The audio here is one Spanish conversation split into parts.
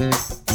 Peace.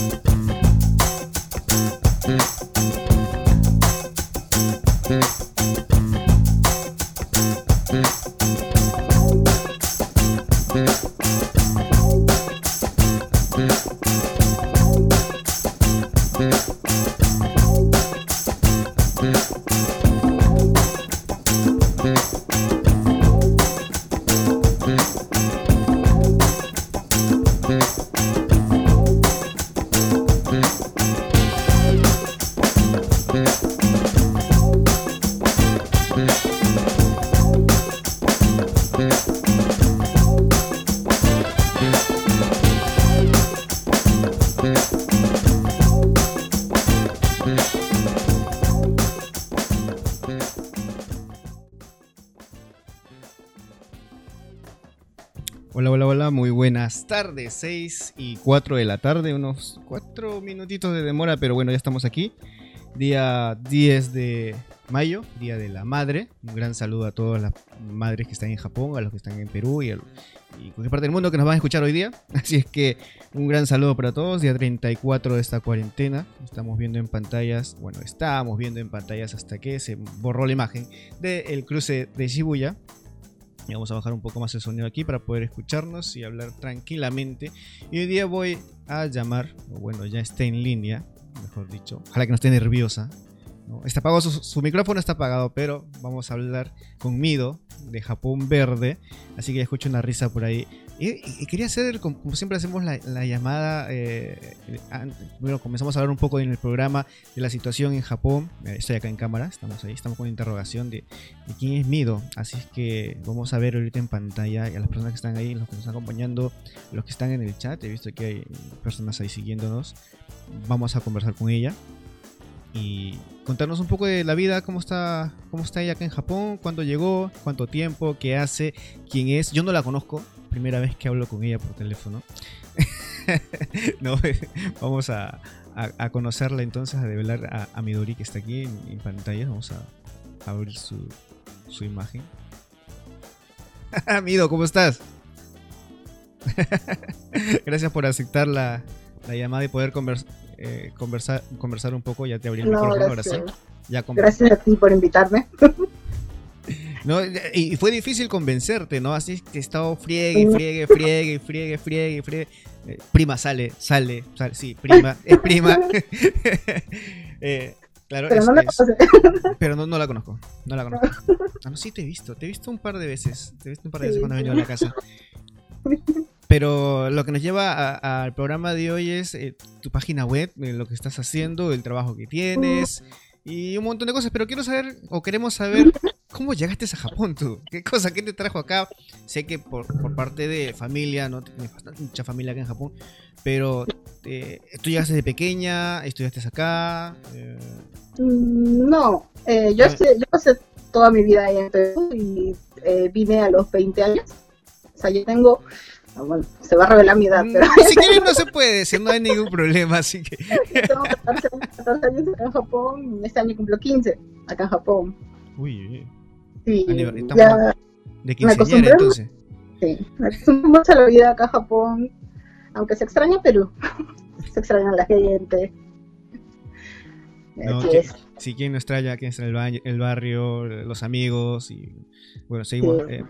Buenas tardes, 6 y 4 de la tarde, unos 4 minutitos de demora, pero bueno, ya estamos aquí. Día 10 de mayo, Día de la Madre. Un gran saludo a todas las madres que están en Japón, a los que están en Perú y, cualquier parte del mundo que nos van a escuchar hoy día. Así es que un gran saludo para todos. Día 34 de esta cuarentena. Estamos viendo en pantallas, bueno, estábamos viendo en pantallas hasta que se borró la imagen del cruce de Shibuya y vamos a bajar un poco más el sonido aquí para poder escucharnos y hablar tranquilamente. Y hoy día voy a llamar, o bueno, ya está en línea, mejor dicho. Ojalá que no esté nerviosa. Está apagado, su, micrófono está apagado, pero vamos a hablar con Mido de Japón Verde. Así que escucho una risa por ahí. Y, quería hacer, como, siempre hacemos la, llamada, eh, bueno, comenzamos a hablar un poco en el programa de la situación en Japón. Eh, estoy acá en cámara, estamos ahí, estamos con interrogación de, quién es Mido. Así que vamos a ver ahorita en pantalla a las personas que están ahí, los que nos están acompañando, los que están en el chat. He visto que hay personas ahí siguiéndonos. Vamos a conversar con ella y contarnos un poco de la vida, cómo está, cómo está ella acá en Japón, cuándo llegó, cuánto tiempo, qué hace, quién es. Yo no la conozco, primera vez que hablo con ella por teléfono. no, vamos a, conocerla entonces, a develar a, Midori que está aquí en, pantalla. Vamos a, abrir su, su imagen. Mido, ¿cómo estás? Gracias por aceptar la, llamada y poder eh, conversar, conversar un poco. Ya te abrí el micrófono ahora sí. gracias a ti por invitarme. No, y fue difícil convencerte, ¿no? Así que he estado friegue, friegue, friegue, friegue, friegue, friegue. Eh, prima, sale, sale, sale, sí, prima, es prima. eh, claro, pero, no, la pero no, no, la conozco, no la conozco. Ah, no, sí te he visto, te he visto un par de veces, te he visto un par de veces cuando he venido a la casa. Pero lo que nos lleva al programa de hoy es eh, tu página web, eh, lo que estás haciendo, el trabajo que tienes y un montón de cosas. Pero quiero saber, o queremos saber, ¿Cómo llegaste a Japón tú? ¿Qué cosa? ¿Qué te trajo acá? Sé que por, parte de familia, ¿no? Tienes mucha familia acá en Japón, pero eh, ¿tú llegaste de pequeña? ¿Estudiaste acá? Eh... No, eh, yo, yo, pasé toda mi vida ahí en Perú y eh, vine a los 20 años. O sea, yo tengo ah, bueno, se va a revelar mi edad, mm, pero... Si quieren no se puede decir, no hay ningún problema, así que... Tengo 14, 14, años acá en Japón, este año cumplo 15 acá en Japón. Uy, Sí, ya de quinceañera entonces. Sí, me acostumbré mucho a la vida acá en Japón, aunque se extraña Perú, se extraña la gente. No, sí, quien no extraña, quien extraña el, el barrio, los amigos y bueno, seguimos. Eh,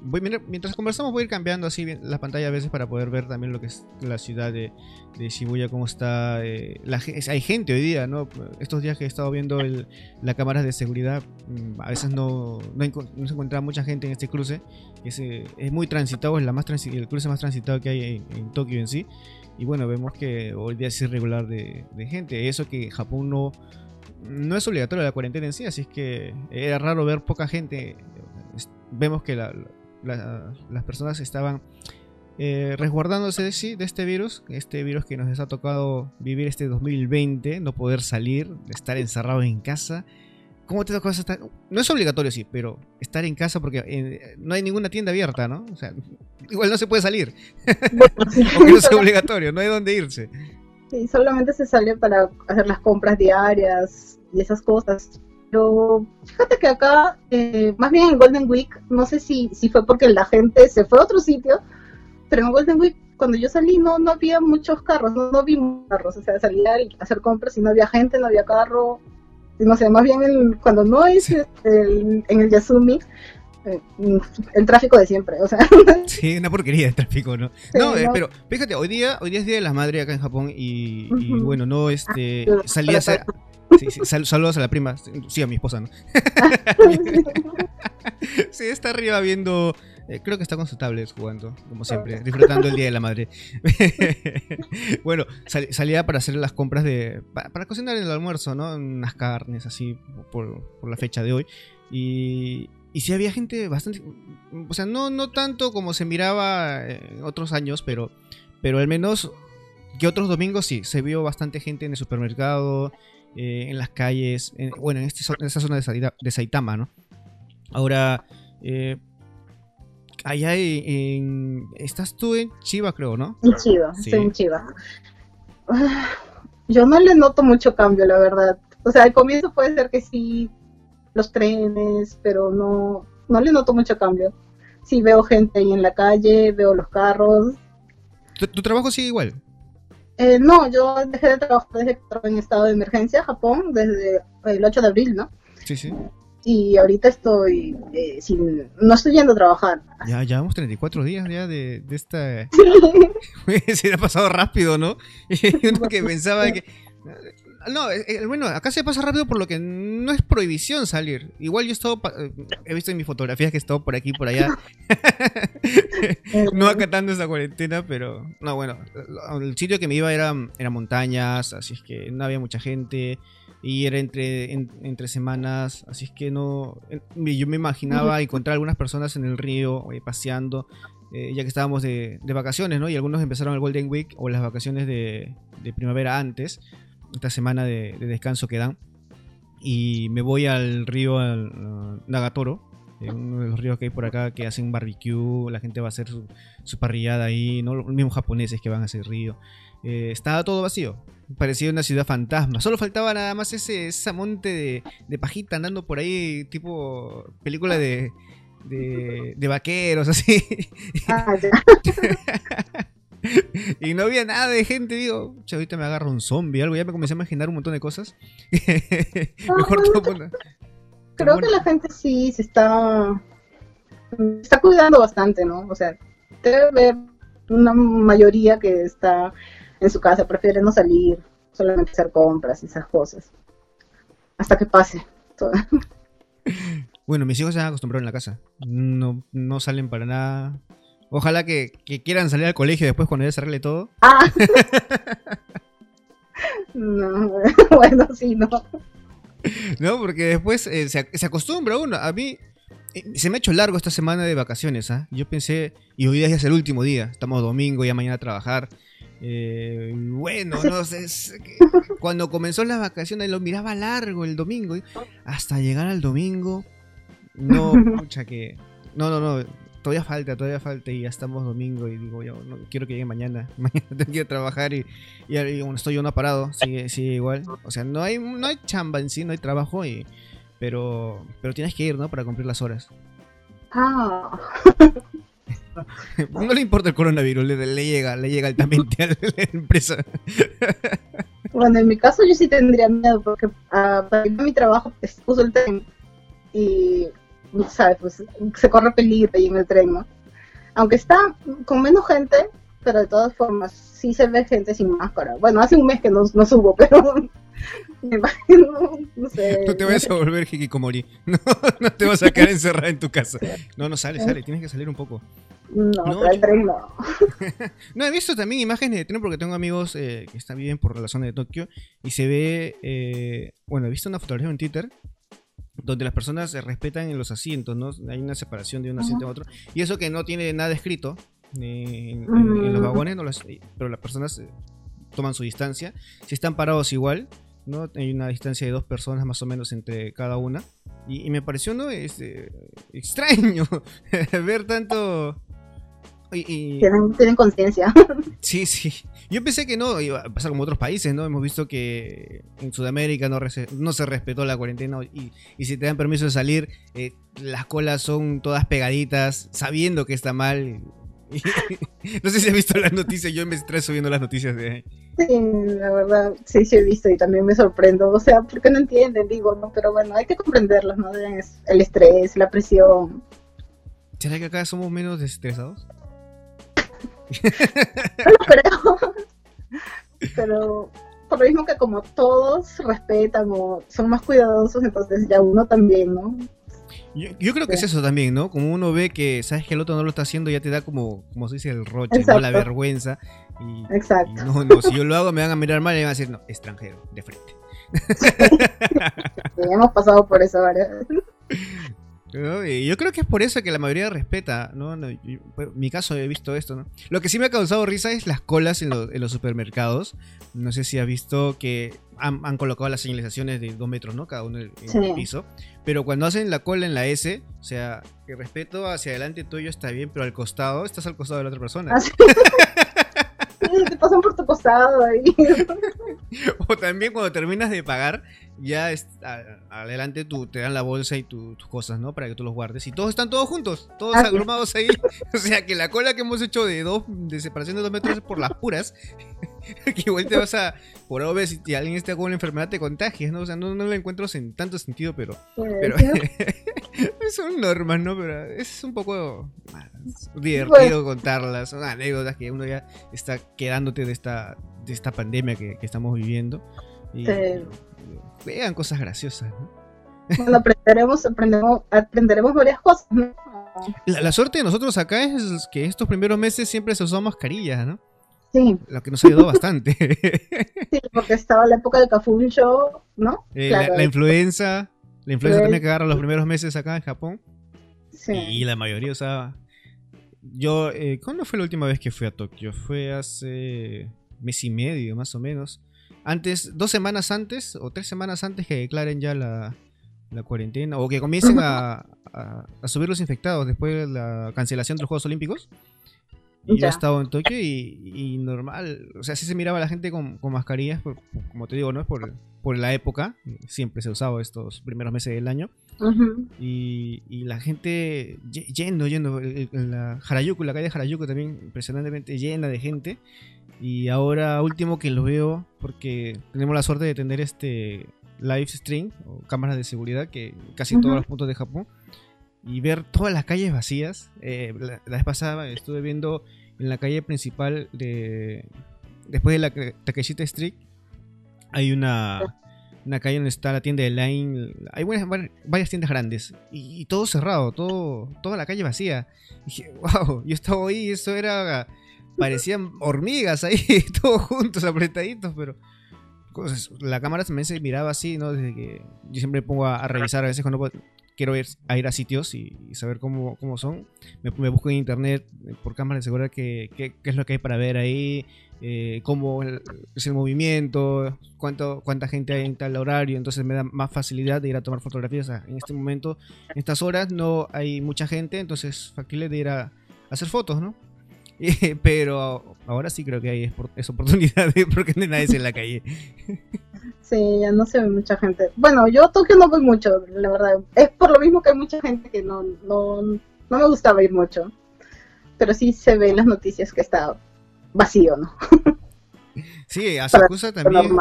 mientras conversamos voy a ir cambiando así la pantalla a veces para poder ver también lo que es la ciudad de, Shibuya, cómo está. Eh, la, hay gente hoy día, ¿no? Estos días que he estado viendo el, la cámara de seguridad, mm, a veces no, no, se encuentra mucha gente en este cruce. Es, eh, es muy transitado, es la más el cruce más transitado que hay en, Tokio en sí. Y bueno, vemos que hoy día es irregular de, de gente. Eso que Japón no no es obligatorio la cuarentena en sí, así es que era raro ver poca gente vemos que las personas estaban eh, resguardándose de, sí, de este virus, este virus que nos ha tocado vivir este 2020, no poder salir, estar encerrado en casa. ¿Cómo te tocó estar? No es obligatorio, sí, pero estar en casa porque eh, no hay ninguna tienda abierta, ¿no? O sea, igual no se puede salir. no es obligatorio, no hay dónde irse. Sí, solamente se sale para hacer las compras diarias y esas cosas. Pero fíjate que acá, eh, más bien en Golden Week, no sé si, si fue porque la gente se fue a otro sitio, pero en Golden Week cuando yo salí no, no había muchos carros, no, no vi muchos carros, o sea, salía a hacer compras y no había gente, no había carro, no sé, más bien el, cuando no es el, en el Yasumi, eh, el tráfico de siempre, o sea. Sí, una porquería de tráfico, ¿no? no, eh, pero fíjate, hoy día, hoy día es Día de las Madres acá en Japón y, bueno, no, este, ah, salía a hacer... Sí, sí, saludos a la prima, sí, a mi esposa, ¿no? sí, está arriba viendo eh, creo que está con su tablet jugando, como siempre, disfrutando el Día de la Madre. bueno, salía para hacer las compras de... Para, cocinar el almuerzo, ¿no? Unas carnes así por, la fecha de hoy. Y, y sí había gente bastante... O sea, no, no tanto como se miraba en otros años, pero, pero al menos que otros domingos sí, se vio bastante gente en el supermercado, eh, en las calles, bueno, en, este, en esa zona de, Saitama, ¿no? Ahora, eh, allá en, Estás tú en Chiva, creo, ¿no? En Chiva, sí. en Chiva. Yo no le noto mucho cambio, la verdad. O sea, al comienzo puede ser que sí, los trenes, pero no, no le noto mucho cambio. Sí veo gente ahí en la calle, veo los carros. ¿Tu, trabajo sigue igual? Eh, no, yo dejé de trabajar desde que estaba en estado de emergencia Japón, desde el 8 de abril, ¿no? Sí, sí y ahorita estoy eh, sin, no estoy yendo a trabajar. Ya llevamos 34 días ya de, de esta... Se ha pasado rápido, ¿no? Uno que pensaba que... No, eh, eh, bueno, acá se pasa rápido por lo que no es prohibición salir. Igual yo he estado, he visto en mis fotografías que he estado por aquí por allá, no acatando esa cuarentena, pero no, bueno, el sitio que me iba era, era montañas, así es que no había mucha gente y era entre, entre semanas, así es que no, yo me imaginaba encontrar algunas personas en el río eh, paseando, eh, ya que estábamos de, vacaciones, ¿no? Y algunos empezaron el Golden Week o las vacaciones de, primavera antes, esta semana de, descanso que dan, y me voy al río Nagatoro, eh, uno de los ríos que hay por acá que hacen barbecue, la gente va a hacer su, su parrillada ahí, ¿no? los mismos japoneses que van a ese río. estaba todo vacío, parecía una ciudad fantasma. Solo faltaba nada más ese, esa monte de, de pajita andando por ahí, tipo película de, de, vaqueros, así. Ah, y no había nada de gente, digo, ahorita me agarro un zombie, algo, ya me comencé a imaginar un montón de cosas. Mejor todo Creo que la gente sí se está, está cuidando bastante, ¿no? O sea, debe haber una mayoría que está en su casa, prefiere no salir, solamente hacer compras y esas cosas. Hasta que pase todo. Bueno, mis hijos se han acostumbrado en la casa. No, no salen para nada. Ojalá que, quieran salir al colegio después cuando ya se arregle todo. Ah. no, bueno, sí, no. No, porque después eh, se, se, acostumbra uno. A mí eh, se me ha hecho largo esta semana de vacaciones. ¿ah? Yo pensé, y hoy día es el último día. Estamos domingo, ya mañana a trabajar. Eh, bueno, no sé, cuando comenzó las vacaciones lo miraba largo el domingo, hasta llegar al domingo, no, mucha que, no, no, no, todavía falta, todavía falta y ya estamos domingo y digo, yo no quiero que llegue mañana, mañana tengo que ir a trabajar y, y, estoy yo no parado, sigue, sigue igual, o sea, no hay, no hay chamba en sí, no hay trabajo y, pero, pero tienes que ir, ¿no? Para cumplir las horas. Ah. no le importa el coronavirus, le, llega, le llega altamente a la empresa. Bueno, en mi caso yo sí tendría miedo porque uh, para mi trabajo pues, uso el tren y, ¿sabes? Pues se corre peligro ahí en el tren, ¿no? Aunque está con menos gente, pero de todas formas sí se ve gente sin máscara. Bueno, hace un mes que no, no subo, pero me imagino, no sé. No te vayas a volver hikikomori. No, no te vas a quedar encerrada en tu casa. No, no sale, sale, tienes que salir un poco. No, no el tren no. no, he visto también imágenes de tren porque tengo amigos eh, que están bien por la zona de Tokio y se ve, eh, bueno, he visto una fotografía en Twitter donde las personas se respetan en los asientos, ¿no? Hay una separación de un asiento a otro. Y eso que no tiene nada escrito en, los vagones, no pero las personas eh, toman su distancia. Si están parados igual, ¿no? Hay una distancia de dos personas más o menos entre cada una. Y, me pareció, ¿no? Este, extraño ver tanto tienen, conciencia. Sí, sí. Yo pensé que no, iba a pasar como otros países, ¿no? Hemos visto que en Sudamérica no, no se respetó la cuarentena y, si te dan permiso de salir, eh, las colas son todas pegaditas, sabiendo que está mal. no sé si has visto las noticias, yo me estreso viendo las noticias de ahí. Sí, la verdad, sí, sí he visto y también me sorprendo. O sea, porque no entienden, digo, ¿no? Pero bueno, hay que comprenderlos, ¿no? El estrés, la presión. ¿Será que acá somos menos estresados? No lo creo. Pero por lo mismo que como todos respetan o son más cuidadosos, entonces ya uno también, ¿no? Yo, creo que es eso también, ¿no? Como uno ve que sabes que el otro no lo está haciendo, ya te da como, como se dice, el roche, ¿no? La vergüenza. Y, Exacto. no, no, si yo lo hago me van a mirar mal y van a decir, no, extranjero, de frente. hemos pasado por eso varias yo creo que es por eso que la mayoría respeta, ¿no? Pues, mi caso he visto esto, ¿no? Lo que sí me ha causado risa es las colas en, los supermercados. No sé si has visto que han, colocado las señalizaciones de dos metros, ¿no? Cada uno en, el piso. Pero cuando hacen la cola en la S, o sea, el respeto hacia adelante tuyo está bien, pero al costado, estás al costado de la otra persona. Ah, te pasan por tu costado ahí. o también cuando terminas de pagar, ya adelante tú, te dan la bolsa y tus cosas, ¿no? Para que tú los guardes. Y todos están todos juntos, todos agrumados ahí. o sea que la cola que hemos hecho de dos, de separación de dos metros es por las puras. que igual te vas a, por obvio, si alguien está con una enfermedad te contagias, ¿no? O sea, no, no lo encuentro en tanto sentido, pero... pero son normas, ¿no? Pero es un poco divertido contarlas. Son anécdotas que uno ya está quedándote de esta, de esta pandemia que, estamos viviendo. Y, vean cosas graciosas, ¿no? Bueno, aprenderemos, aprenderemos varias cosas, La, suerte de nosotros acá es que estos primeros meses siempre se usó mascarillas, ¿no? Sí. Lo que nos ayudó bastante. sí, porque estaba la época del Cafuncho, ¿no? Eh, la, influenza, la influenza también que agarra los primeros meses acá en Japón. Sí. Y la mayoría usaba... Yo, eh, ¿cuándo fue la última vez que fui a Tokio? Fue hace mes y medio, más o menos antes, dos semanas antes o tres semanas antes que declaren ya la, cuarentena o que comiencen a, subir los infectados después de la cancelación de los Juegos Olímpicos. Y yo he estado en Tokio y, normal, o sea, sí se miraba la gente con, mascarillas, como te digo, ¿no? Es por, por la época, siempre se usaba estos primeros meses del año. y, la gente yendo, yendo, en la Harajuku, la calle Harajuku también impresionantemente llena de gente. Y ahora último que lo veo, porque tenemos la suerte de tener este live stream o cámaras de seguridad que casi todos los puntos de Japón y ver todas las calles vacías. Eh, la, vez pasada estuve viendo en la calle principal de después de la Takeshita Street hay una una calle donde está la tienda de Line. Hay varias tiendas grandes. Y, todo cerrado, todo, toda la calle vacía. Y dije, wow, yo estaba ahí y eso era parecían hormigas ahí, todos juntos, apretaditos, pero la cámara también se miraba así, ¿no? Desde que yo siempre pongo a, revisar a veces cuando quiero ir a, ir a sitios y, saber cómo, cómo son. Me, busco en internet eh, por cámara de seguridad qué, qué, es lo que hay para ver ahí, eh, cómo es el movimiento, cuánto, cuánta gente hay en tal horario, entonces me da más facilidad de ir a tomar fotografías. en este momento, en estas horas, no hay mucha gente, entonces factible de ir a hacer fotos, ¿no? pero ahora sí creo que hay esa oportunidad porque no hay nadie en la calle. Sí, ya no se ve mucha gente. Bueno, yo a Tokio no voy mucho, la verdad. Es por lo mismo que hay mucha gente que no, no, no me gustaba ir mucho. Pero sí se ve en las noticias que está vacío, ¿no? Sí, Asakusa también.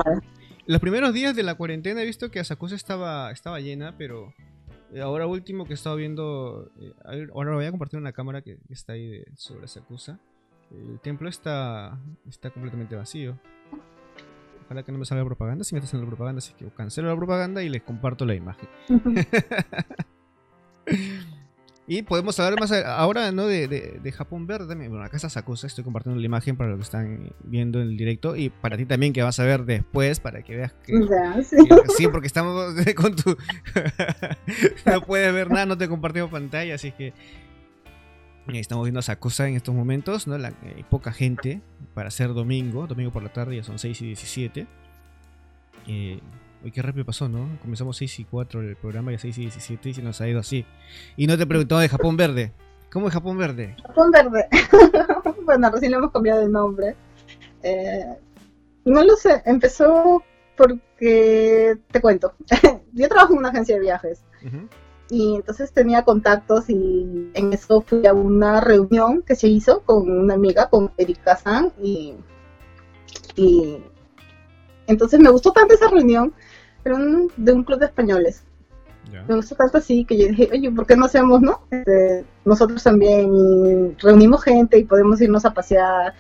Los primeros días de la cuarentena he visto que Asakusa estaba, estaba llena, pero ahora último que he estado viendo, eh, ahora voy a compartir una cámara que, está ahí de, sobre Sakusa. El templo está, está completamente vacío. Ojalá que no me salga propaganda. Si me está saliendo propaganda, así que cancelo la propaganda y les comparto la imagen. Y podemos hablar más ahora ¿no? de, de, Japón Verde también. Bueno, acá está Sakusa, estoy compartiendo la imagen para los que están viendo en el directo y para ti también que vas a ver después para que veas que... sí. porque estamos con tu... no puedes ver nada, no te compartimos pantalla, así que... Estamos viendo a Sakusa en estos momentos, ¿no? La, hay poca gente para ser domingo, domingo por la tarde, ya son 6 y 17. Eh, Uy, qué rápido pasó, ¿no? Comenzamos 6 y 4 el programa y a 6 y 17 y se nos ha ido así. Y no te preguntaba de Japón Verde. ¿Cómo es Japón Verde? Japón Verde. bueno, recién le hemos cambiado el nombre. Eh, no lo sé, empezó porque, te cuento, yo trabajo en una agencia de viajes. y entonces tenía contactos y en eso fui a una reunión que se hizo con una amiga, con Erika San, y, y entonces me gustó tanto esa reunión, pero de un club de españoles. Me gustó tanto así que yo dije, oye, ¿por qué no hacemos, no? Este, nosotros también reunimos gente y podemos irnos a pasear.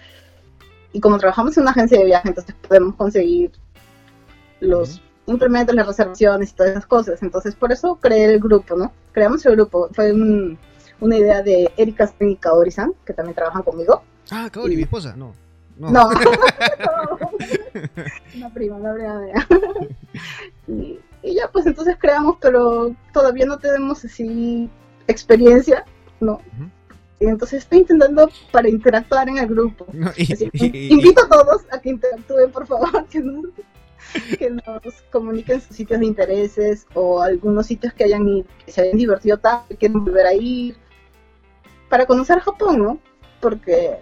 Y como trabajamos en una agencia de viaje, entonces podemos conseguir los implementos, las reservaciones y todas esas cosas. Entonces, por eso creé el grupo, ¿no? Creamos el grupo. Fue una idea de Erika y Kaori-san, que también trabajan conmigo. Ah, Kaori, mi esposa, no. No. no. una prima, una mía. y, y, ya, pues entonces creamos, pero todavía no tenemos así experiencia, ¿no? Y entonces estoy intentando para interactuar en el grupo. invito a todos a que interactúen, por favor, que no, que nos comuniquen sus sitios de intereses o algunos sitios que hayan que se hayan divertido tanto que quieren volver a ir para conocer Japón, ¿no? Porque,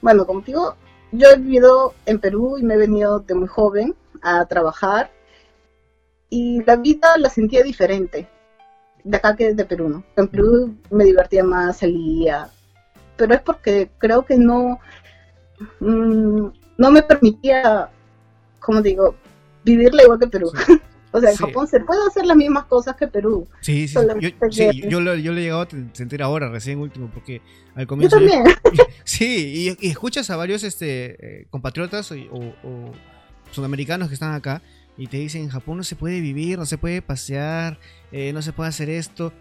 bueno, como digo, yo he vivido en Perú y me he venido de muy joven a trabajar y la vida la sentía diferente de acá que de Perú, ¿no? En Perú me divertía más, salía, pero es porque creo que no, mm, no me permitía, como digo, vivirla igual que Perú. O sea, en Japón se puede hacer las mismas cosas que Perú. Sí, sí. Yo, yo, lo, yo, le he llegado a sentir ahora, recién último, porque al comienzo. Yo también. sí, y, escuchas a varios este, eh, compatriotas o, o, sudamericanos que están acá y te dicen: en Japón no se puede vivir, no se puede pasear, eh, no se puede hacer esto.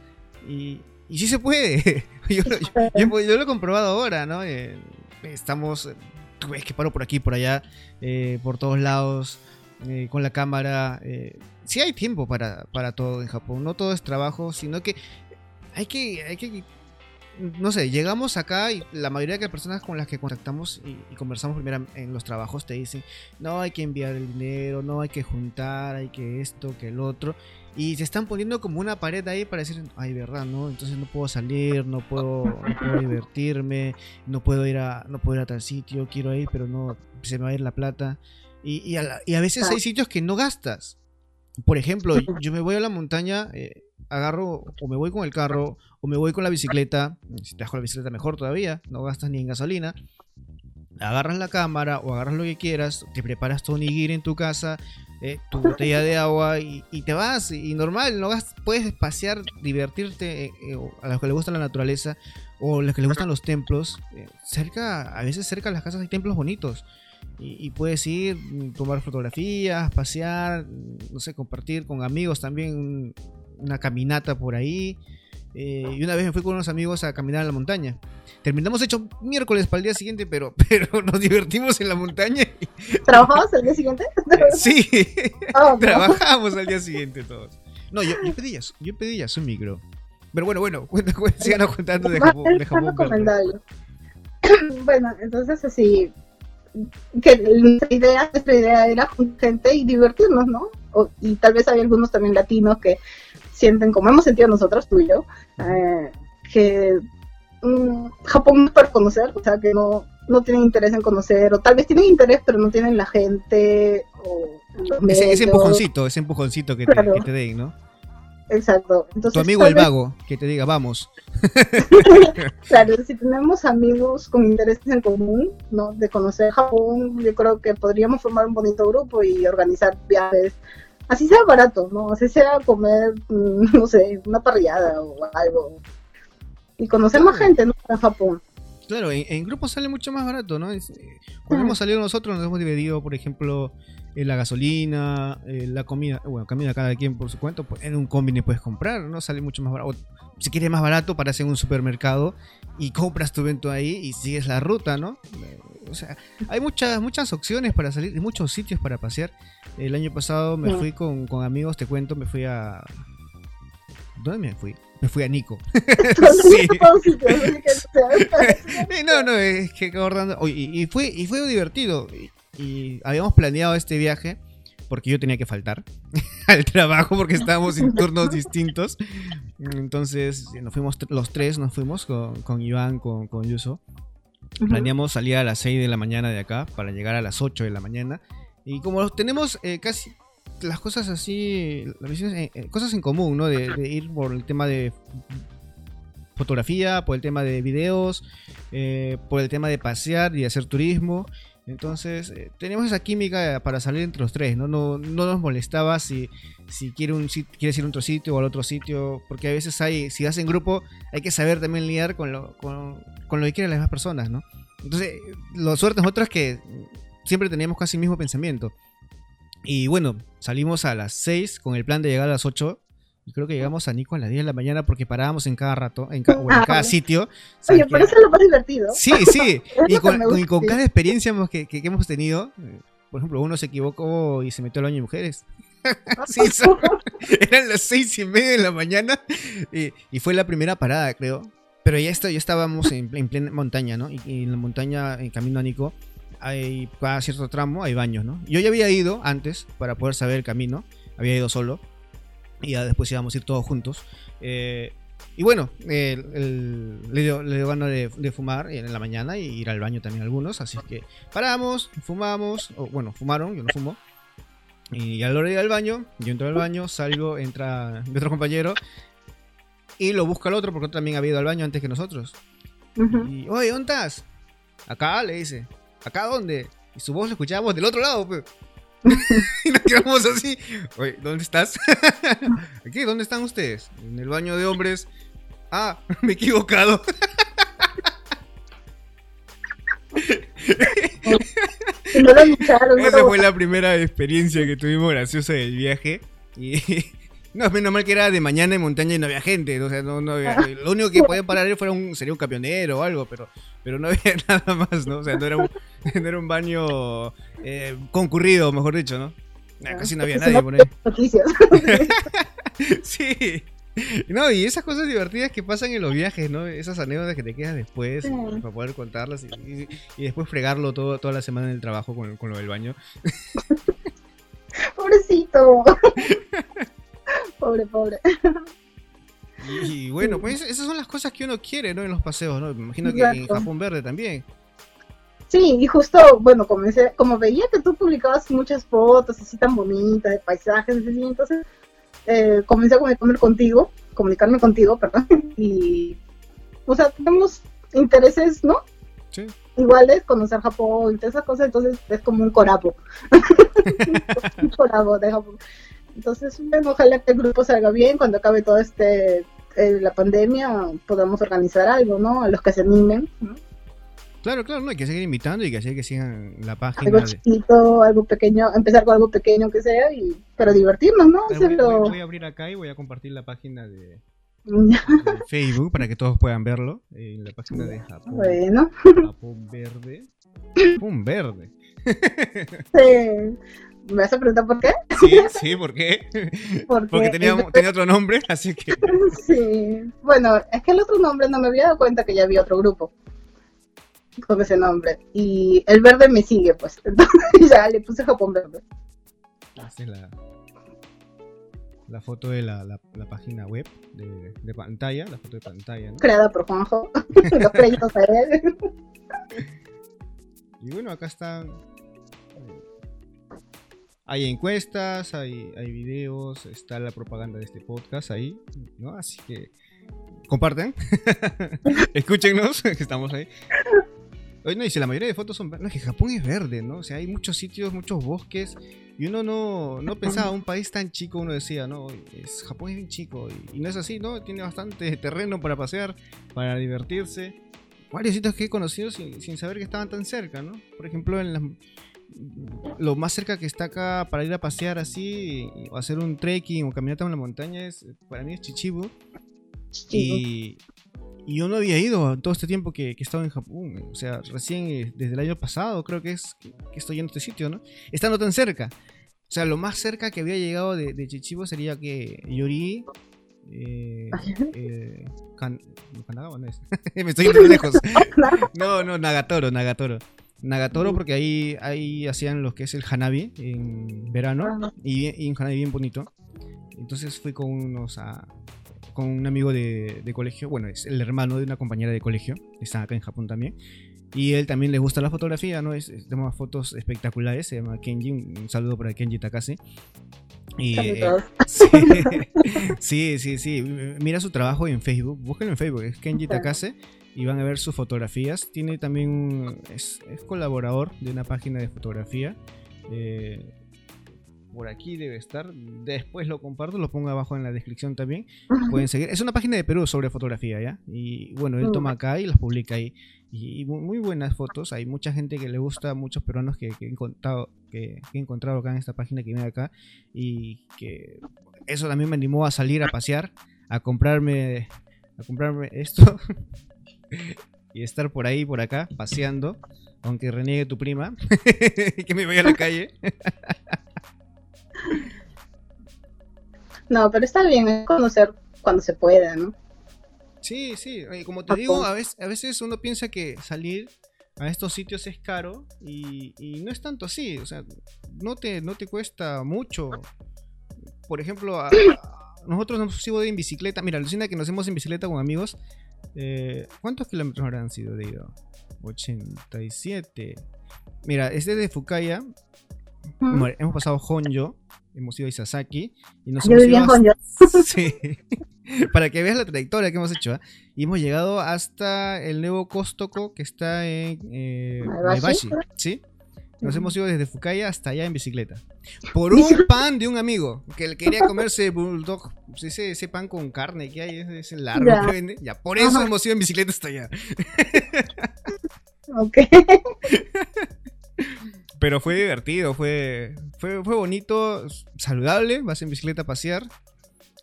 Y, y sí se puede. yo, yo, lo he comprobado ahora, ¿no? Eh, estamos. Tú ves que paro por aquí, por allá, por todos lados. Eh, con la cámara. Eh, sí hay tiempo para, para todo en Japón. No todo es trabajo, sino que hay que, hay que no sé, llegamos acá y la mayoría de las personas con las que contactamos y, conversamos primero en los trabajos te dicen, no hay que enviar el dinero, no hay que juntar, hay que esto, que el otro. Y se están poniendo como una pared ahí para decir, ay, verdad, ¿no? Entonces no puedo salir, no puedo, no puedo divertirme, no puedo ir a, no puedo ir a tal sitio, quiero ir, pero no, se me va a ir la plata. Y, a, veces hay sitios que no gastas. Por ejemplo, yo me voy a la montaña, eh, agarro o me voy con el carro o me voy con la bicicleta. Si te dejo la bicicleta mejor todavía, no gastas ni en gasolina. Agarras la cámara o agarras lo que quieras, te preparas tu onigiri en tu casa, eh, tu botella de agua y, te vas. Y normal, no puedes pasear, divertirte eh, a los que les gusta la naturaleza o a los que les gustan los templos. cerca, a veces cerca de las casas hay templos bonitos y, puedes ir, mm, tomar fotografías, pasear, no sé, compartir con amigos también una caminata por ahí. Eh, y una vez me fui con unos amigos a caminar a la montaña. Terminamos hecho miércoles para el día siguiente, pero, pero nos divertimos en la montaña. ¿Trabajabas el día siguiente? sí, oh, trabajamos al día siguiente todos. No, yo, yo pedí ya, yo pedí ya su micro. Pero bueno, bueno, sigan contando de Japón. De Japón bueno, entonces así, que nuestra idea, nuestra idea era gente y divertirnos, ¿no? y tal vez hay algunos también latinos que sienten, como hemos sentido nosotros, tú y yo, eh, que mm, Japón no es para conocer, o sea, que no, no tienen interés en conocer, o tal vez tienen interés, pero no tienen la gente o ese, empujoncito, ese empujoncito que, te, que te den, ¿no? Exacto. tu amigo el vago, que te diga, vamos. claro, si tenemos amigos con intereses en común, ¿no? De conocer Japón, yo creo que podríamos formar un bonito grupo y organizar viajes. Así sea barato, ¿no? Así sea comer, mm, no sé, una parrillada o algo. Y conocer más gente, ¿no? En Japón. Claro, en, en grupo sale mucho más barato, ¿no? Eh, cuando hemos salido nosotros, nos hemos dividido, por ejemplo, eh, la gasolina, eh, la comida, bueno, comida cada quien por su cuenta, pues en un combine puedes comprar, ¿no? Sale mucho más barato. si quieres más barato, paras en un supermercado y compras tu evento ahí y sigues la ruta, ¿no? O sea, hay muchas, muchas opciones para salir y muchos sitios para pasear. El año pasado me fui con, con amigos, te cuento, me fui a... ¿Dónde me fui? Me fui a Nico. sí. no, no, es que acordando. Y, y, fue, y fue divertido y habíamos planeado este viaje porque yo tenía que faltar al trabajo porque estábamos en turnos distintos. Entonces nos fuimos los tres, nos fuimos con, con Iván, con, con Yuso. Planeamos salir a las 6 de la mañana de acá para llegar a las 8 de la mañana. Y como tenemos eh, casi las cosas así, cosas en común, ¿no? De, ir por el tema de fotografía, por el tema de videos, por el tema de pasear y hacer turismo. Entonces, eh, tenemos esa química para salir entre los tres, ¿no? No, no nos molestaba si, si quiere un, quieres ir a otro sitio o al otro sitio, porque a veces hay, si vas en grupo, hay que saber también lidiar con lo, con, lo que quieren las demás personas, ¿no? Entonces, la suerte nosotros es que siempre teníamos casi el mismo pensamiento. Y bueno, salimos a las 6 con el plan de llegar a las 8 y creo que llegamos a Nico a las 10 de la mañana porque parábamos en cada rato, en, en ah, cada sitio. Oye, pero eso es lo más divertido. Sí, sí. y, con, cada experiencia que, que, hemos tenido, por ejemplo, uno se equivocó y se metió al baño de mujeres. sí, eran las seis y media de la mañana y, fue la primera parada, creo. Pero ya, está, ya estábamos en, plena montaña, ¿no? Y, y, en la montaña, en camino a Nico, hay, cada cierto tramo hay baños, ¿no? Yo ya había ido antes para poder saber el camino, había ido solo y ya después íbamos a ir todos juntos. Eh, y bueno, le dio, le dio ganas de, fumar en la mañana y ir al baño también algunos. Así que paramos, fumamos, o bueno, fumaron, yo no fumo. Y a la hora de ir al baño, yo entro al baño, salgo, entra mi otro compañero y lo busca el otro porque también había ido al baño antes que nosotros. Y, oye, ¿dónde estás? Acá, le dice. ¿Acá dónde? Y su voz la escuchábamos del otro lado, pues. y nos quedamos así. Oye, ¿dónde estás? Aquí, ¿dónde están ustedes? En el baño de hombres. Ah, me he equivocado. Esa fue la primera experiencia que tuvimos graciosa del viaje. Y no, menos mal que era de mañana en montaña y no había gente. O sea, no, no lo único que podía parar fuera un, sería un camionero o algo, pero, pero no había nada más, ¿no? O sea, no era un, no era un baño eh, concurrido, mejor dicho, ¿no? Ah, casi no había nadie por ahí. sí. No, y esas cosas divertidas que pasan en los viajes, ¿no? Esas anécdotas que te quedas después para poder contarlas y, después fregarlo todo, toda la semana en el trabajo con, con lo del baño. Pobrecito. Pobre, pobre. Y, bueno, pues esas son las cosas que uno quiere, ¿no? En los paseos, ¿no? Me imagino que en Japón Verde también. Sí, y justo, bueno, comencé, como veía que tú publicabas muchas fotos así tan bonitas, de paisajes, así, entonces eh, comencé a comunicarme contigo, comunicarme contigo, perdón, y, o sea, tenemos intereses, ¿no? Sí. Iguales, conocer Japón y todas esas cosas, entonces es como un corapo. un corapo de Japón. Entonces, bueno, ojalá que el grupo salga bien cuando acabe todo este, eh, la pandemia, podamos organizar algo, ¿no? A los que se animen, ¿no? Claro, claro, no hay que seguir invitando y que así que sigan la página. Algo chiquito, algo pequeño, empezar con algo pequeño que sea, y, pero divertirnos, ¿no? Voy, a abrir acá y voy a compartir la página de, Facebook para que todos puedan verlo. En la página de Japón. Bueno. Japón Verde. Japón Verde. sí. ¿Me vas a preguntar por qué? Sí, sí, ¿por qué? Porque, tenía, tenía, otro nombre, así que... Sí, bueno, es que el otro nombre no me había dado cuenta que ya había otro grupo con ese nombre. Y el verde me sigue, pues. Entonces ya le puse Japón Verde. Esta es la, la foto de la, la, página web de, de, pantalla, la foto de pantalla, ¿no? Creada por Juanjo. Los créditos a él. Y bueno, acá están. Hay encuestas, hay, videos, está la propaganda de este podcast ahí, ¿no? Así que comparten, escúchenos, que estamos ahí. Oye, no, dice la mayoría de fotos son No, es que Japón es verde, ¿no? O sea, hay muchos sitios, muchos bosques. Y uno no, no pensaba, un país tan chico, uno decía, no, es, Japón es bien chico. Y, no es así, ¿no? Tiene bastante terreno para pasear, para divertirse. Varios sitios que he conocido sin, saber que estaban tan cerca, ¿no? Por ejemplo, en lo más cerca que está acá para ir a pasear así, o hacer un trekking o caminata en la montaña, es, para mí es Chichibu. Y, y yo no había ido todo este tiempo que, que he estado en Japón. O sea, recién eh, desde el año pasado creo que es que, estoy en este sitio, ¿no? Estando tan cerca. O sea, lo más cerca que había llegado de, de Chichibo sería que Yori. Eh, eh, Kanagawa no es. Me estoy yendo lejos. no, no, Nagatoro, Nagatoro. Nagatoro porque ahí, ahí hacían lo que es el Hanabi en verano y, y un Hanabi bien bonito. Entonces fui con unos a, con un amigo de, colegio, bueno, es el hermano de una compañera de colegio, está acá en Japón también. Y él también le gusta la fotografía, ¿no? Es, toma fotos espectaculares, se llama Kenji, un saludo para Kenji Takase. Y, eh, sí, sí, sí, sí. Mira su trabajo en Facebook, búsquenlo en Facebook, es Kenji. Takase y van a ver sus fotografías. Tiene también, un- es, es colaborador de una página de fotografía. eh, por aquí debe estar. Después lo comparto, lo pongo abajo en la descripción también. Pueden seguir. Es una página de Perú sobre fotografía, ¿ya? Y bueno, él toma acá y las publica ahí. Y, y mu- muy buenas fotos. Hay mucha gente que le gusta, muchos peruanos que, que he encontrado que, que he encontrado acá en esta página que viene acá. Y que eso también me animó a salir a pasear, a comprarme, a comprarme esto. y estar por ahí, por acá, paseando. Aunque reniegue tu prima, que me vaya a la calle. No, pero está bien es conocer cuando se puede, ¿no? Sí, sí, como te digo, a veces, a veces uno piensa que salir a estos sitios es caro y, y no es tanto así, o sea, no te, no te cuesta mucho. Por ejemplo, a- a- nosotros nos hemos ido en bicicleta, mira, alucina que nos hemos en bicicleta con amigos, eh, ¿cuántos kilómetros habrán sido de ida? 87. Mira, es desde Fukaya, Mm. hemos- hemos pasado Honjo, hemos ido a Isasaki y nos Yo hemos viví ido en hasta- Honjo. Sí. Para que veas la trayectoria que hemos hecho. ¿ah? Y hemos llegado hasta el nuevo Costco que está en eh. Maebashi, ¿Sí? Nos hemos ido desde Fukaya hasta allá en bicicleta. Por un pan de un amigo que quería comerse bulldog. pues Ese, ese pan con carne que hay, ese, ese largo Ya. que vende. Ya, por eso Ajá. hemos ido en bicicleta hasta allá. Ok. Pero fue divertido, fue, fue, fue bonito, saludable. Vas en bicicleta a pasear.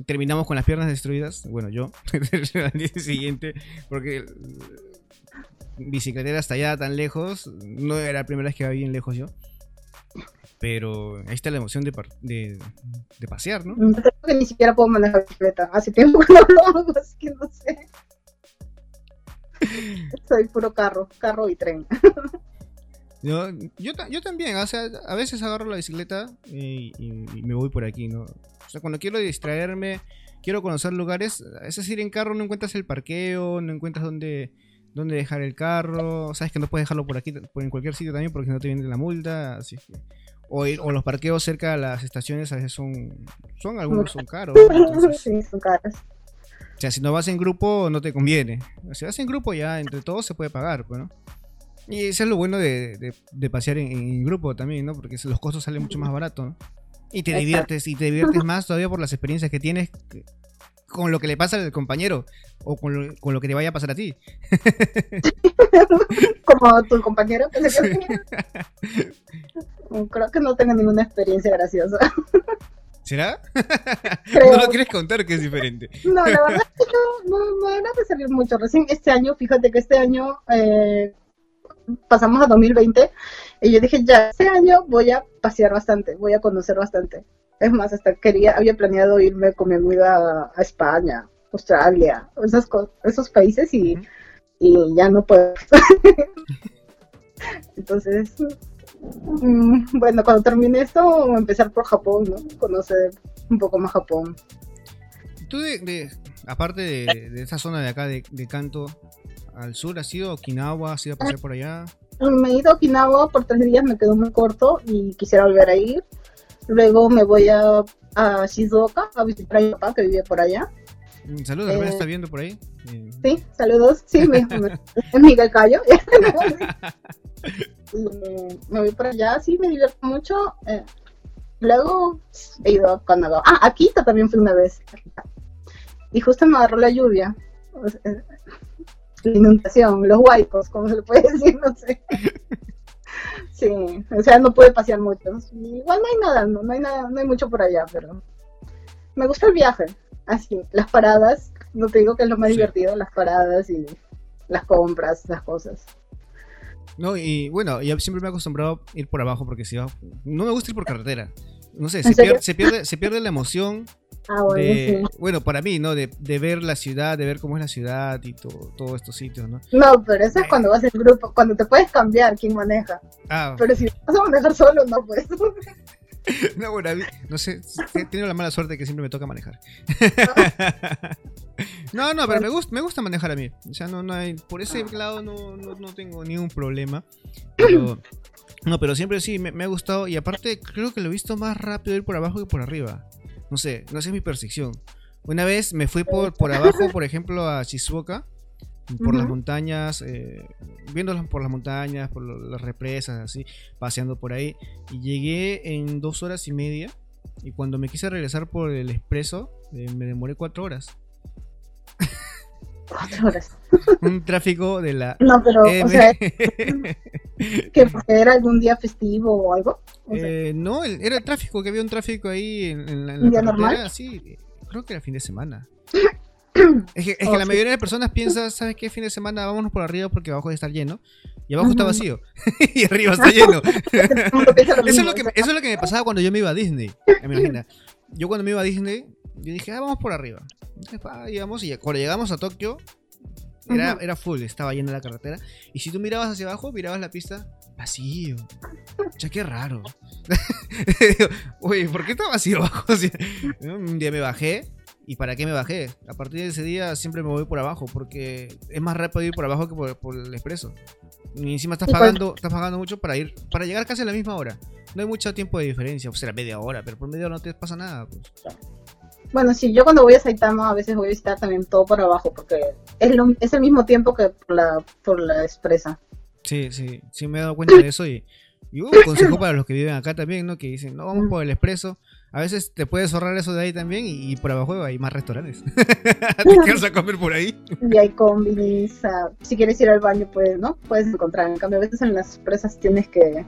Terminamos con las piernas destruidas. Bueno, yo. al día siguiente. Porque bicicletera hasta allá tan lejos. No era la primera vez que iba bien lejos yo. Pero ahí está la emoción de, de, de pasear, ¿no? Yo creo que ni siquiera puedo manejar bicicleta. Hace tiempo que no lo hago, así que no sé. Soy puro carro, carro y tren. Yo, yo, yo también, o sea, a veces agarro la bicicleta y, y- y me voy por aquí, ¿no? O sea, cuando quiero distraerme, quiero conocer lugares, es decir, en carro no encuentras el parqueo, no encuentras dónde, dónde dejar el carro, sabes que no puedes dejarlo por aquí, por en cualquier sitio también, porque si no te viene la multa, así que... O, o los parqueos cerca de las estaciones a veces son, son algunos son caros. Entonces, Sí, son caras. o sea, si no vas en grupo, no te conviene. Si vas en grupo, ya entre todos se puede pagar, pues, ¿no? Y eso es lo bueno de, de- de pasear en, en grupo también, ¿no? Porque los costos salen mucho más baratos, ¿no? Y te diviertes, y te diviertes más todavía por las experiencias que tienes que- con lo que le pasa al compañero o con lo, con lo que te vaya a pasar a ti. Como tu compañero que se quedó. Creo que no tengo ninguna experiencia graciosa. ¿Será? Creo. no lo quieres contar que es diferente. No, la verdad es que no, no, no mucho. Recién este año, fíjate que este año eh, pasamos a 2020 y yo dije, ya, este año voy a pasear bastante, voy a conocer bastante. Es más, hasta quería, había planeado irme con mi amiga a, España, Australia, esos, co- esos países y, y ya no puedo. Entonces, mm, bueno, cuando termine esto, empezar por Japón, ¿no? Conocer un poco más Japón. Tú, de, de- aparte de, de esa zona de acá de, de Kanto al sur, ¿has ido a Okinawa? ¿Has ido a pasear por allá? Me he ido a Okinawa por tres días, me quedó muy corto y quisiera volver a ir. Luego me voy a, a Shizuoka a visitar a mi papá que vive por allá. Mm, Saludos, ¿me Eh, está viendo por ahí? Sí, saludos. Sí, es Miguel Cayo. Eh, me voy por allá, sí, me divierto mucho. eh, luego he ido a Kanagawa. Ah, a Quito también fui una vez. Y justo me agarró la lluvia. La inundación, los huaicos, como se le puede decir, no sé. Sí, o sea, no pude pasear mucho. Igual no hay nada, no, no hay nada, no hay mucho por allá, pero me gusta el viaje. Así, las paradas, no te digo que es lo más Sí. divertido, las paradas y las compras, las cosas. No, y bueno, yo siempre me he acostumbrado a ir por abajo porque si va- no me gusta ir por carretera. No sé, ¿En se pierde, se pierde, se pierde la emoción Ah, bueno, de, sí. bueno, para mí, ¿no? De, de ver la ciudad, de ver cómo es la ciudad y todo, todos estos sitios, ¿no? No, pero eso es cuando vas en grupo, cuando te puedes cambiar quién maneja. Ah, Pero si vas a manejar solo, no pues. No, bueno, no sé, he tenido la mala suerte que siempre me toca manejar. No, no, pero me gusta, me gusta manejar a mí. O sea, no, no hay, por ese lado no, no, no tengo ningún problema. Pero, no, pero siempre sí, me, me ha gustado. Y aparte, creo que lo he visto más rápido ir por abajo que por arriba. No sé, no sé, es mi percepción. Una vez me fui por, por abajo, por ejemplo, a Shizuoka, por las montañas, eh, viéndolas por las montañas, por las represas, así, paseando por ahí. Y llegué en dos horas y media. Y cuando me quise regresar por el expreso, eh, me demoré cuatro horas. Cuatro horas. Un tráfico de la No, pero, M. o sea, que era algún día festivo o algo. O sea, Eh, no, era el tráfico, que había un tráfico ahí en, en la, en ¿Un la normal? sí, creo que era fin de semana. Es que, es que Oh, la sí. mayoría de personas piensa, ¿sabes qué? Fin de semana vámonos por arriba porque abajo debe estar lleno. Y abajo está vacío. y arriba está lleno. Eso es, lo que, eso es lo que me pasaba cuando yo me iba a Disney. Imagina. Yo cuando me iba a Disney, yo dije, ah, vamos por arriba. Entonces, pa, íbamos y cuando llegamos a Tokio, era, era full, estaba llena la carretera. Y si tú mirabas hacia abajo, mirabas la pista, vacío. Ya qué raro. Oye, ¿por qué está vacío abajo? O sea, un día me bajé. ¿Y para qué me bajé? A partir de ese día siempre me voy por abajo, porque es más rápido ir por abajo que por, por el expreso. Y encima estás pagando, estás pagando mucho para ir, para llegar casi a la misma hora. No hay mucho tiempo de diferencia, o sea, media hora, pero por media hora no te pasa nada. Pues. Bueno, sí, yo cuando voy a Saitama a veces voy a visitar también todo por abajo porque es, lo, es el mismo tiempo que por la, por la expresa. Sí, sí, sí me he dado cuenta de eso y, y un consejo para los que viven acá también, ¿no? Que dicen, no, vamos por el expreso. A veces te puedes ahorrar eso de ahí también y, y por abajo hay más restaurantes. te quedas a comer por ahí. Y hay combinis, ah, si quieres ir al baño, pues, ¿no? Puedes encontrar. En cambio, a veces en las expresas tienes que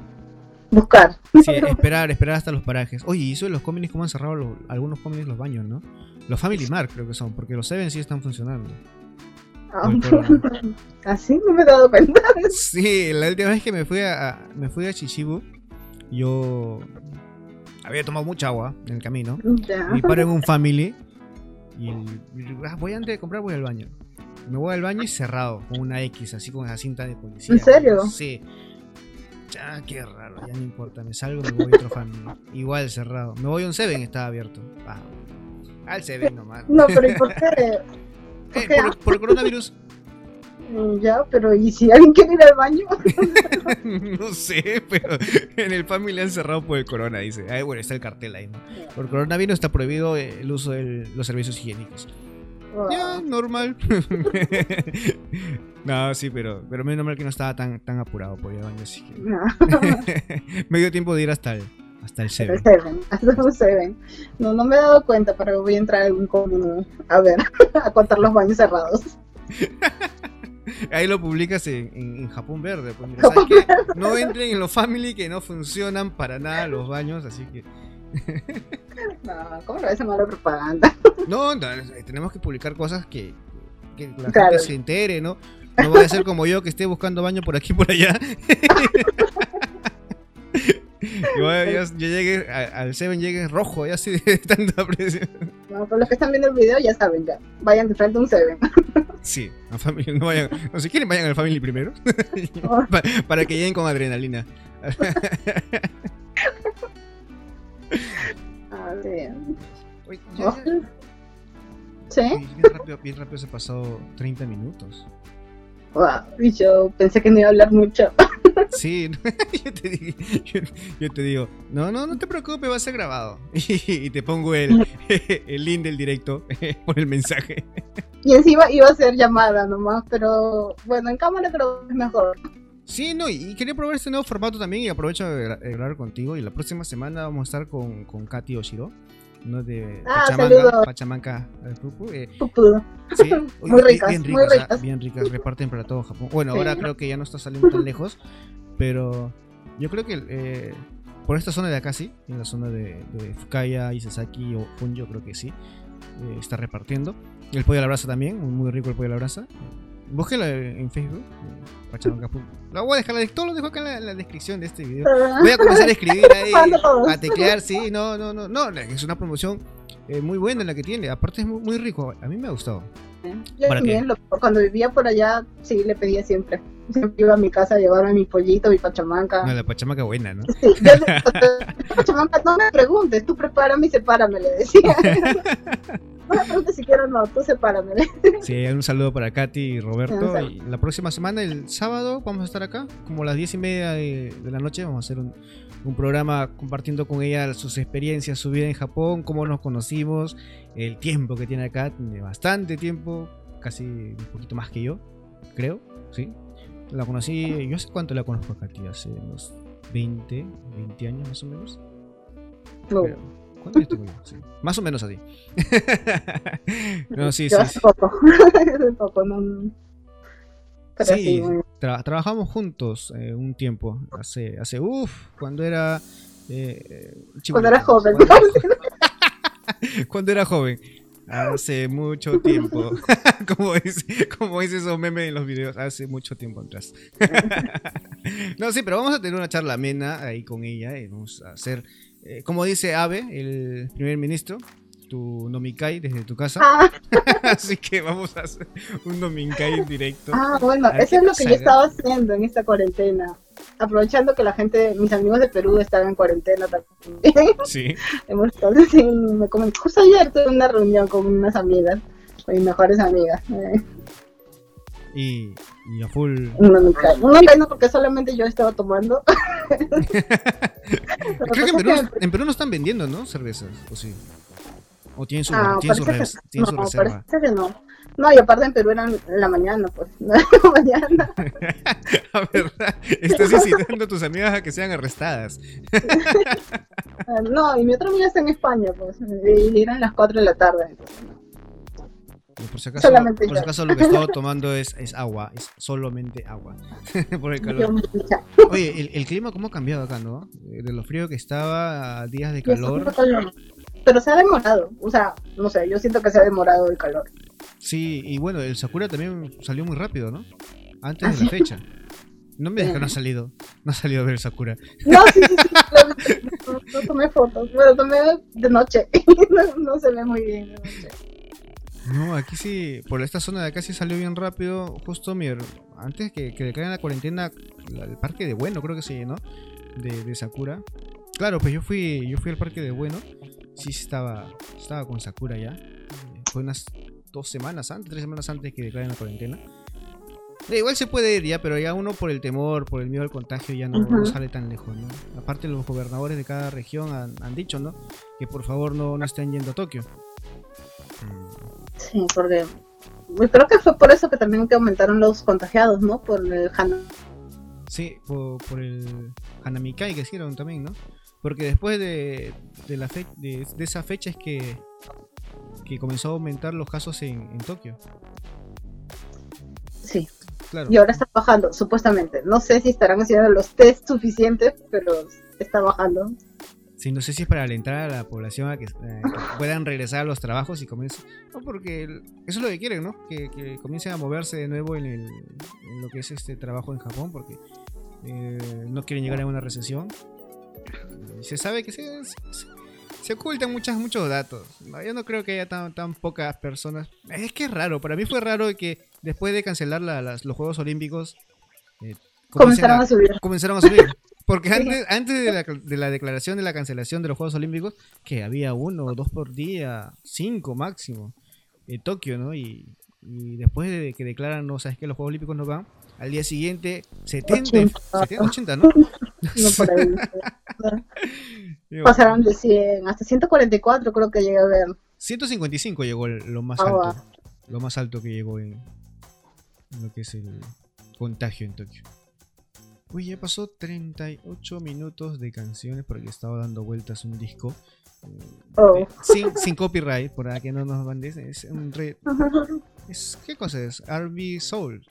buscar. Sí, esperar, esperar hasta los parajes. Oye, y eso de los cómics, ¿cómo han cerrado los- algunos cómics los baños, no? Los Family Mart creo que son, porque los Seven sí están funcionando. Ah. Así no me he dado cuenta. Sí, la última vez que me fui a, a- me fui a Chichibu, yo había tomado mucha agua en el camino. Ya. Y paro en un family y, y, ah, voy antes de comprar voy al baño. Me voy al baño y cerrado, con una X, así con esa cinta de policía. ¿En serio? Sí. Ya, qué raro, ya no importa, me salgo, me voy a otro family. Igual cerrado. Me voy a un Seven, estaba abierto. Ah, al Seven nomás. No, pero ¿y por qué? ¿Por Eh, qué? por, por el coronavirus. Mm, Ya, pero ¿y si alguien quiere ir al baño? no sé, pero en el family han cerrado por el corona, dice. Ay, bueno, está el cartel ahí, ¿no? Por coronavirus está prohibido eh, el uso de los servicios higiénicos. Ya, normal. no, sí, pero, pero menos mal que no estaba tan, tan apurado por ir al baño, así que No, me dio tiempo de ir hasta el, hasta el el Seven. Seven, hasta un Seven. No, no me he dado cuenta, pero voy a entrar algún comino a ver, a contar los baños cerrados. Ahí lo publicas en, en- en Japón Verde. Pues mira, ¿sabes qué? No entren en los family que no funcionan para nada los baños, así que No, ¿cómo lo ves mala propaganda? no, no, tenemos que publicar cosas que, que la Claro. gente se entere, ¿no? No voy a ser como yo que esté buscando baño por aquí y por allá. Yo, yo, yo llegué a- al Seven, llegué rojo, ya así de tanta presión. No, pero los que están viendo el video ya saben, ya. Vayan de frente a un Seven. Sí, a family, no vayan, no, si quieren vayan al family primero, Pa- para que lleguen con adrenalina. Oye, ya- ya- ¿Sí? Bien rápido, bien rápido se pasó 30 minutos. Wow, y yo pensé que no iba a hablar mucho. Sí, yo te, digo, yo, yo te digo, no, no, no te preocupes, va a ser grabado. Y, te pongo el, el link del directo por el mensaje. Y encima iba a ser llamada nomás, pero bueno, en cámara creo que es mejor. Sí, no, y quería probar este nuevo formato también y aprovecho de grabar contigo. Y la próxima semana vamos a estar con, con Katy Oshiro, ¿no? De Ah, Pachamanca. Pachamanca eh, Pupu, eh. Sí, Muy bien- ricas, bien muy ricas, ah, ricas. bien ricas, reparten para todo Japón. Bueno, Sí. ahora creo que ya no está saliendo tan lejos, pero yo creo que eh, por esta zona de acá sí, en la zona de, de Fukaya, Isesaki o Funjo creo que sí, eh, está repartiendo. El pollo a la brasa también, muy, muy rico el pollo a la brasa. Búsquela en Facebook. Lo voy a dejar, todo lo dejo acá en la, en la descripción de este video. Voy a comenzar a escribir ahí, a teclear, sí, no, no, no, no, es una promoción eh, muy buena la que tiene, aparte es muy, muy rico, a mí me ha gustado. Yo ¿Para también, lo- cuando vivía por allá, sí, le pedía siempre. siempre iba a mi casa a llevarme mi pollito, mi pachamanca. No, la pachamanca buena, ¿no? Sí, yo le- pachamanca, no me preguntes, tú prepárame y sepárame, le decía. No me preguntes si quiero o no, tú sepárame. Sí, un saludo para Katy y Roberto. Y la próxima semana, el sábado, vamos a estar acá, como a las diez y media de, de la noche. Vamos a hacer un, un programa compartiendo con ella sus experiencias, su vida en Japón, cómo nos conocimos, el tiempo que tiene acá, tiene bastante tiempo, casi un poquito más que yo, creo, ¿sí? La conocí, yo hace cuánto la conozco a Katy, hace unos 20, 20 años más o menos. No, Pero, ¿Cuántos años tengo yo? Sí, Más o menos así. no, sí, yo sí, hace poco. hace poco, no. Pero Sí, sí, muy- tra- trabajamos juntos eh, un tiempo, hace, hace uff, cuando era... eh, eh, Cuando era joven. Cuando, cuando era joven. Hace mucho tiempo. como, dice, como dice esos memes en los videos, hace mucho tiempo atrás. no, sí, pero vamos a tener una charla amena ahí con ella. Y vamos a hacer, eh, como dice Abe, el primer ministro, tu nomikai desde tu casa. Ah, Así que vamos a hacer un nomikai en directo. ah, bueno, eso es lo que yo estaba haciendo en esta cuarentena. Aprovechando que la gente, mis amigos de Perú estaban en cuarentena también. Sí. Hemos estado me comen- Justo ayer tuve una reunión con unas amigas, con mis mejores amigas. Eh, Y, y a full. no me cae. No me cae, no, porque solamente yo estaba tomando. Creo que en Perú, en Perú no están vendiendo, ¿no? Cervezas, ¿o sí? ¿O tienen su, Ah, tienen su, que- tienen su no, reserva? parece que no. No, y aparte en Perú eran en la mañana, pues. La mañana. Estás incitando a tus amigas a que sean arrestadas. Ah, No, y mi otra amiga está en España, pues. Y eran las 4 de la tarde. entonces, Por si acaso, Solamente por si acaso lo que estaba tomando es, es agua, es solamente agua. por el calor. Oye, el, el clima cómo ha cambiado acá, ¿no? Eh, De lo frío que estaba a días de calor. Pero se ha demorado. O sea, no sé, yo siento que se ha demorado el calor. Sí, y bueno, el Sakura también salió muy rápido, ¿no? Antes ¿Ah, de la sí? fecha. No me digas que no ha salido. No ha salido a ver el Sakura. No, sí, sí, sí. No, no tomé fotos. Pero tomé de noche. No, no se ve muy bien de noche. No, aquí sí, por esta zona de acá sí salió bien rápido. Justo mi, antes que, que declaren la cuarentena, la- el parque de Bueno creo que se llenó de, de Sakura. Claro, pues yo fui, yo fui al parque de Bueno. Sí, estaba, estaba con Sakura ya. Fue unas dos semanas antes, tres semanas antes que declaren la cuarentena. Eh, igual se puede ir ya, pero ya uno por el temor, por el miedo al contagio ya no, no Ujú. sale tan lejos, ¿no? Aparte los gobernadores de cada región han, han dicho, ¿no? Que por favor no, no estén yendo a Tokio. Sí, porque creo que fue por eso que también que aumentaron los contagiados, ¿no? Por el Han. Sí, por, por el Hanamikai que hicieron también, ¿no? Porque después de, de, la fe- de, de esa fecha es que, que comenzó a aumentar los casos en, en Tokio. Sí, Claro. y ahora está bajando, supuestamente. No sé si estarán haciendo los test suficientes, pero está bajando. Sí, no sé si es para alentar a la población a que, eh, que puedan regresar a los trabajos y comiencen. No, porque el- eso es lo que quieren, ¿no? Que, que comiencen a moverse de nuevo en, el, en lo que es este trabajo en Japón, porque eh, no quieren llegar a una recesión. Se sabe que se, se, se ocultan muchas, muchos datos. Yo no creo que haya tan, tan pocas personas. Es que es raro, para mí fue raro que después de cancelar la- las- los Juegos Olímpicos. eh, Comenzaron a subir. comenzaron a subir. Porque antes, antes de, la, de la declaración de la cancelación de los Juegos Olímpicos, que había uno o dos por día, cinco máximo, en Tokio, ¿no? Y, y después de que declaran, no, sabes que los Juegos Olímpicos no van, al día siguiente, 70, 80. 70, 80, ¿no? No por ahí. Pasaron de 100 hasta 144, creo que llegué a ver. 155 llegó lo más Ah, alto. Lo más alto que llegó en, en lo que es el contagio en Tokio. Uy, ya pasó 38 minutos de canciones porque estaba dando vueltas un disco. eh, Oh. sin, sin copyright, por que no nos bandes. Es un re- es, ¿Qué cosa es? RB Soul.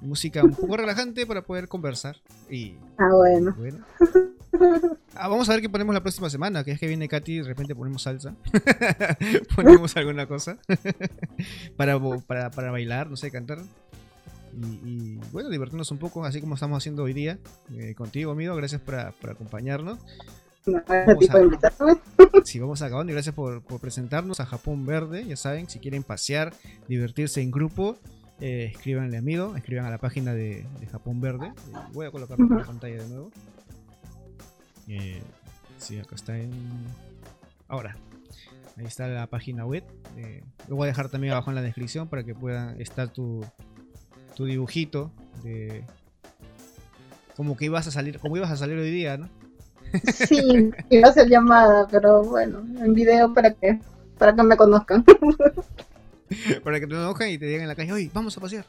Música un poco relajante para poder conversar. Y Ah, bueno. bueno. Ah, vamos a ver qué ponemos la próxima semana. Que es que viene Katy y de repente ponemos salsa. ponemos alguna cosa. para, para, para bailar, no sé, cantar. Y, y, bueno, divertirnos un poco, así como estamos haciendo hoy día. eh, contigo, amigo. Gracias por, por acompañarnos. No, de invitaciones. Sí, vamos acabando y gracias por, por presentarnos a Japón Verde. Ya saben, si quieren pasear, divertirse en grupo, eh, escríbanle amigo, escriban a la página de, Japón Verde. Eh, voy a colocarlo en la pantalla de nuevo. Eh, sí, acá está en. Ahora, ahí está la página web. lo voy a dejar también abajo en la descripción para que puedan estar tu, tu dibujito de. Como que ibas a salir, como ibas a salir hoy día, ¿no? Sí, iba a ser llamada, pero bueno, en video para que, para que me conozcan. Para que te enojen y te digan en la calle, oye, vamos a pasear.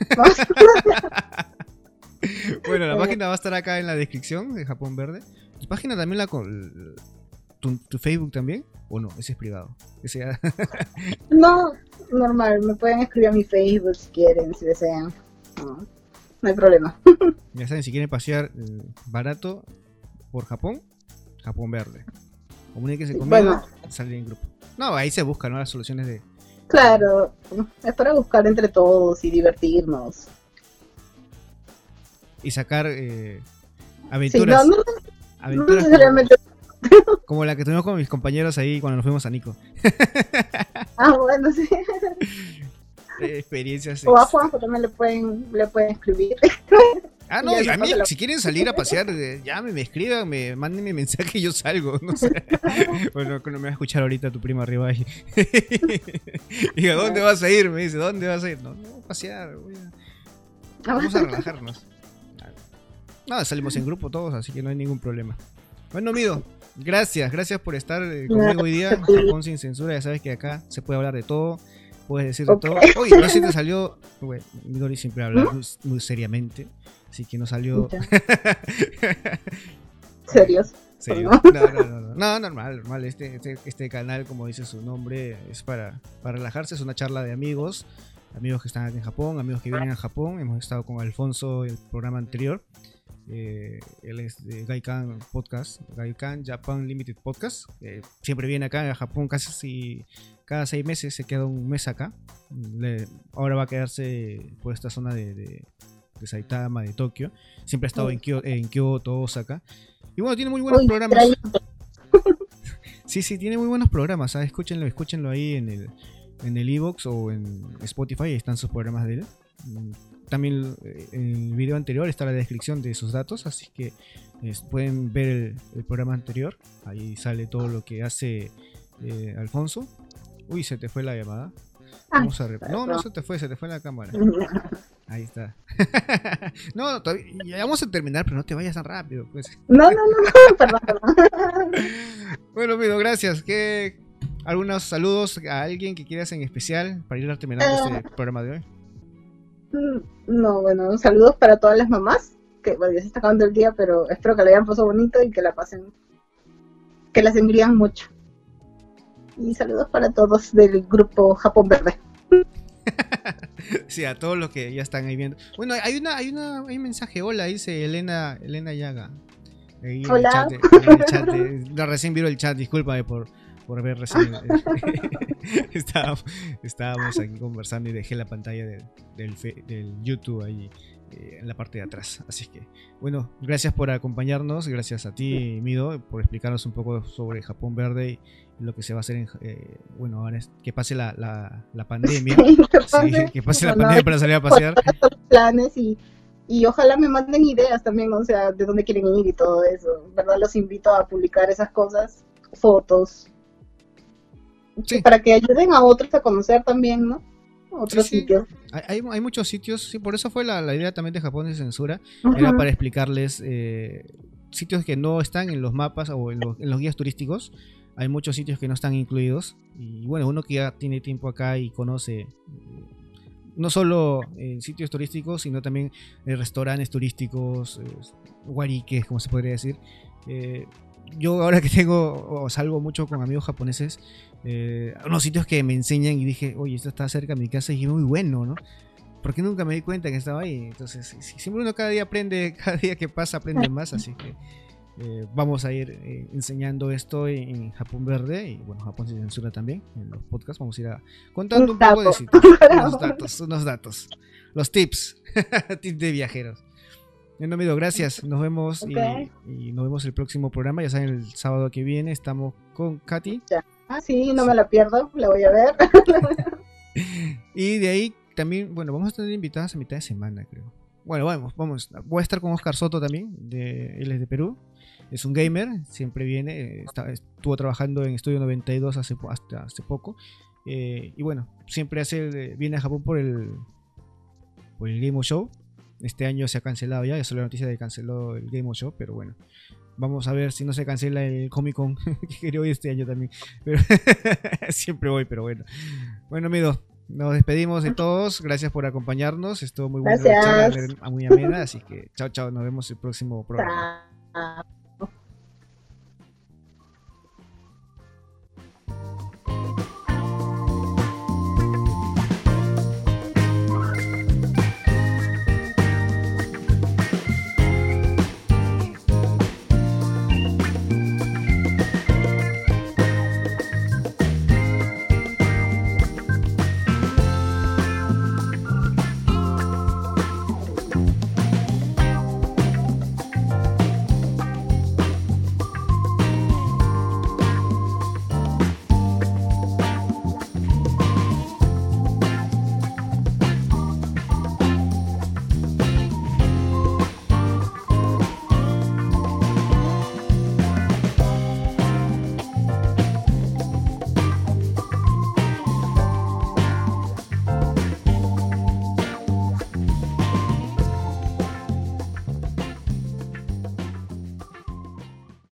bueno, la página va a estar acá en la descripción de Japón Verde. ¿Tu página también la con tu, Facebook también? ¿O no? Ese es privado. no, normal. Me pueden escribir a mi Facebook si quieren, si desean. No, hay problema. ya saben, si quieren pasear eh, barato por Japón, Japón Verde. Comuníquense conmigo, bueno. salir en grupo. No, ahí se buscan las soluciones de, Claro, es para buscar entre todos y divertirnos. Y sacar eh, aventuras. Sí, no, aventuras como, la que tuvimos con mis compañeros ahí cuando nos fuimos a Nico. ah, bueno, sí. experiencias. O a Juanjo también le pueden, le pueden escribir. Ah, no, a mí, si quieren salir a pasear, ya me escriban, me mándenme mensaje y yo salgo. No sé. bueno, no me va a escuchar ahorita tu primo arriba ahí. Diga, ¿dónde vas a ir? Me dice, ¿dónde vas a ir? No, no, a pasear. Voy a... Vamos a relajarnos. Nada, salimos en grupo todos, así que no hay ningún problema. Bueno, Mido, gracias, gracias por estar eh, conmigo hoy día. Japón sin censura, ya sabes que acá se puede hablar de todo puedes decir de todo. Oye, no sé si te salió. Bueno, Midori siempre habla muy, seriamente, así que no salió. ¿Serios? ¿Serio? No, no, no, no, normal, normal. Este, este, este, canal, como dice su nombre, es para, para relajarse, es una charla de amigos, amigos que están en Japón, amigos que vienen a Japón. Hemos estado con Alfonso el programa anterior. Eh, él es de Gaikan Podcast, Gaikan Japan Limited Podcast. siempre viene acá a Japón casi cada seis meses, se queda un mes acá. ahora va a quedarse por esta zona de, Saitama, de Tokio. Siempre ha estado en, Kyoto, Osaka. Y bueno, tiene muy buenos programas. sí, sí, tiene muy buenos programas. ¿sabes? Escúchenlo, escúchenlo ahí en el en el Evox o en Spotify, ahí están sus programas de él. También eh, en el video anterior está la descripción de sus datos, así que pueden ver el, programa anterior. Ahí sale todo lo que hace eh, Alfonso. Uy, se te fue la llamada. Ah, vamos a no, no se te fue, se te fue la cámara. Ahí está. no, ya vamos a terminar, pero no te vayas tan rápido. Pues. No, no, no, perdón, perdón. bueno, Mido, gracias. ¿Qué, algunos saludos a alguien que quieras en especial para ir terminando este programa de hoy. Mm, no, bueno, saludos para todas las mamás, que bueno, ya se está acabando el día, pero espero que le hayan pasado bonito y que la pasen, que las envían mucho. Y saludos para todos del grupo Japón Verde. sí, a todos los que ya están ahí viendo. Bueno, hay una, hay una, hay un mensaje, hola, dice Elena, Elena Yaga. hola. la recién vieron el chat, discúlpame por, por ver recién. estábamos, estábamos, aquí conversando y dejé la pantalla del, del, YouTube ahí eh, en la parte de atrás. Así que, bueno, gracias por acompañarnos. Gracias a ti, Mido, por explicarnos un poco sobre Japón Verde y lo que se va a hacer en. Eh, bueno, ahora es que pase la, la, pandemia. que, pase, la pandemia para salir a pasear. Planes y y ojalá me manden ideas también, o sea, de dónde quieren ir y todo eso. ¿Verdad? Los invito a publicar esas cosas, fotos, para que ayuden a otros a conocer también, ¿no? Otros sitios. Hay, hay, muchos sitios, sí, por eso fue la, la idea también de Japón de censura, era para explicarles eh, sitios que no están en los mapas o en los, en los, guías turísticos. Hay muchos sitios que no están incluidos. Y bueno, uno que ya tiene tiempo acá y conoce eh, no solo en sitios turísticos, sino también en restaurantes turísticos, eh, como se podría decir. Eh, yo ahora que tengo o salgo mucho con amigos japoneses, eh, unos sitios que me enseñan y dije, oye, esto está cerca de mi casa y es muy bueno, ¿no? Porque nunca me di cuenta que estaba ahí. Entonces, siempre uno cada día aprende, cada día que pasa aprende más, así que eh, vamos a ir eh, enseñando esto en, Japón Verde y bueno, Japón sin censura también, en los podcasts vamos a ir contando un poco de sitios, unos datos, unos datos, los tips, tips de viajeros. Bueno, amigo, gracias. Nos vemos y, nos vemos el próximo programa. Ya saben, el sábado que viene estamos con Katy. Ah, sí, no me la pierdo, la voy a ver. y de ahí también, bueno, vamos a tener invitadas a mitad de semana, creo. Bueno, vamos, vamos. Voy a estar con Oscar Soto también, de, él es de Perú. Es un gamer, siempre viene, estuvo trabajando en Estudio 92 hace, hasta hace poco. Eh, y bueno, siempre hace, viene a Japón por el, por el Game Show. Este año se ha cancelado ya, eso es la noticia de que canceló el Game Show, pero bueno. Vamos a ver si no se cancela el Comic Con, que quería hoy este año también. Pero siempre voy, pero bueno. Bueno, amigos, nos despedimos de todos. Gracias por acompañarnos. Estuvo muy bueno, Gracias. muy amena. Así que chao, chao. Nos vemos el próximo programa. Chao.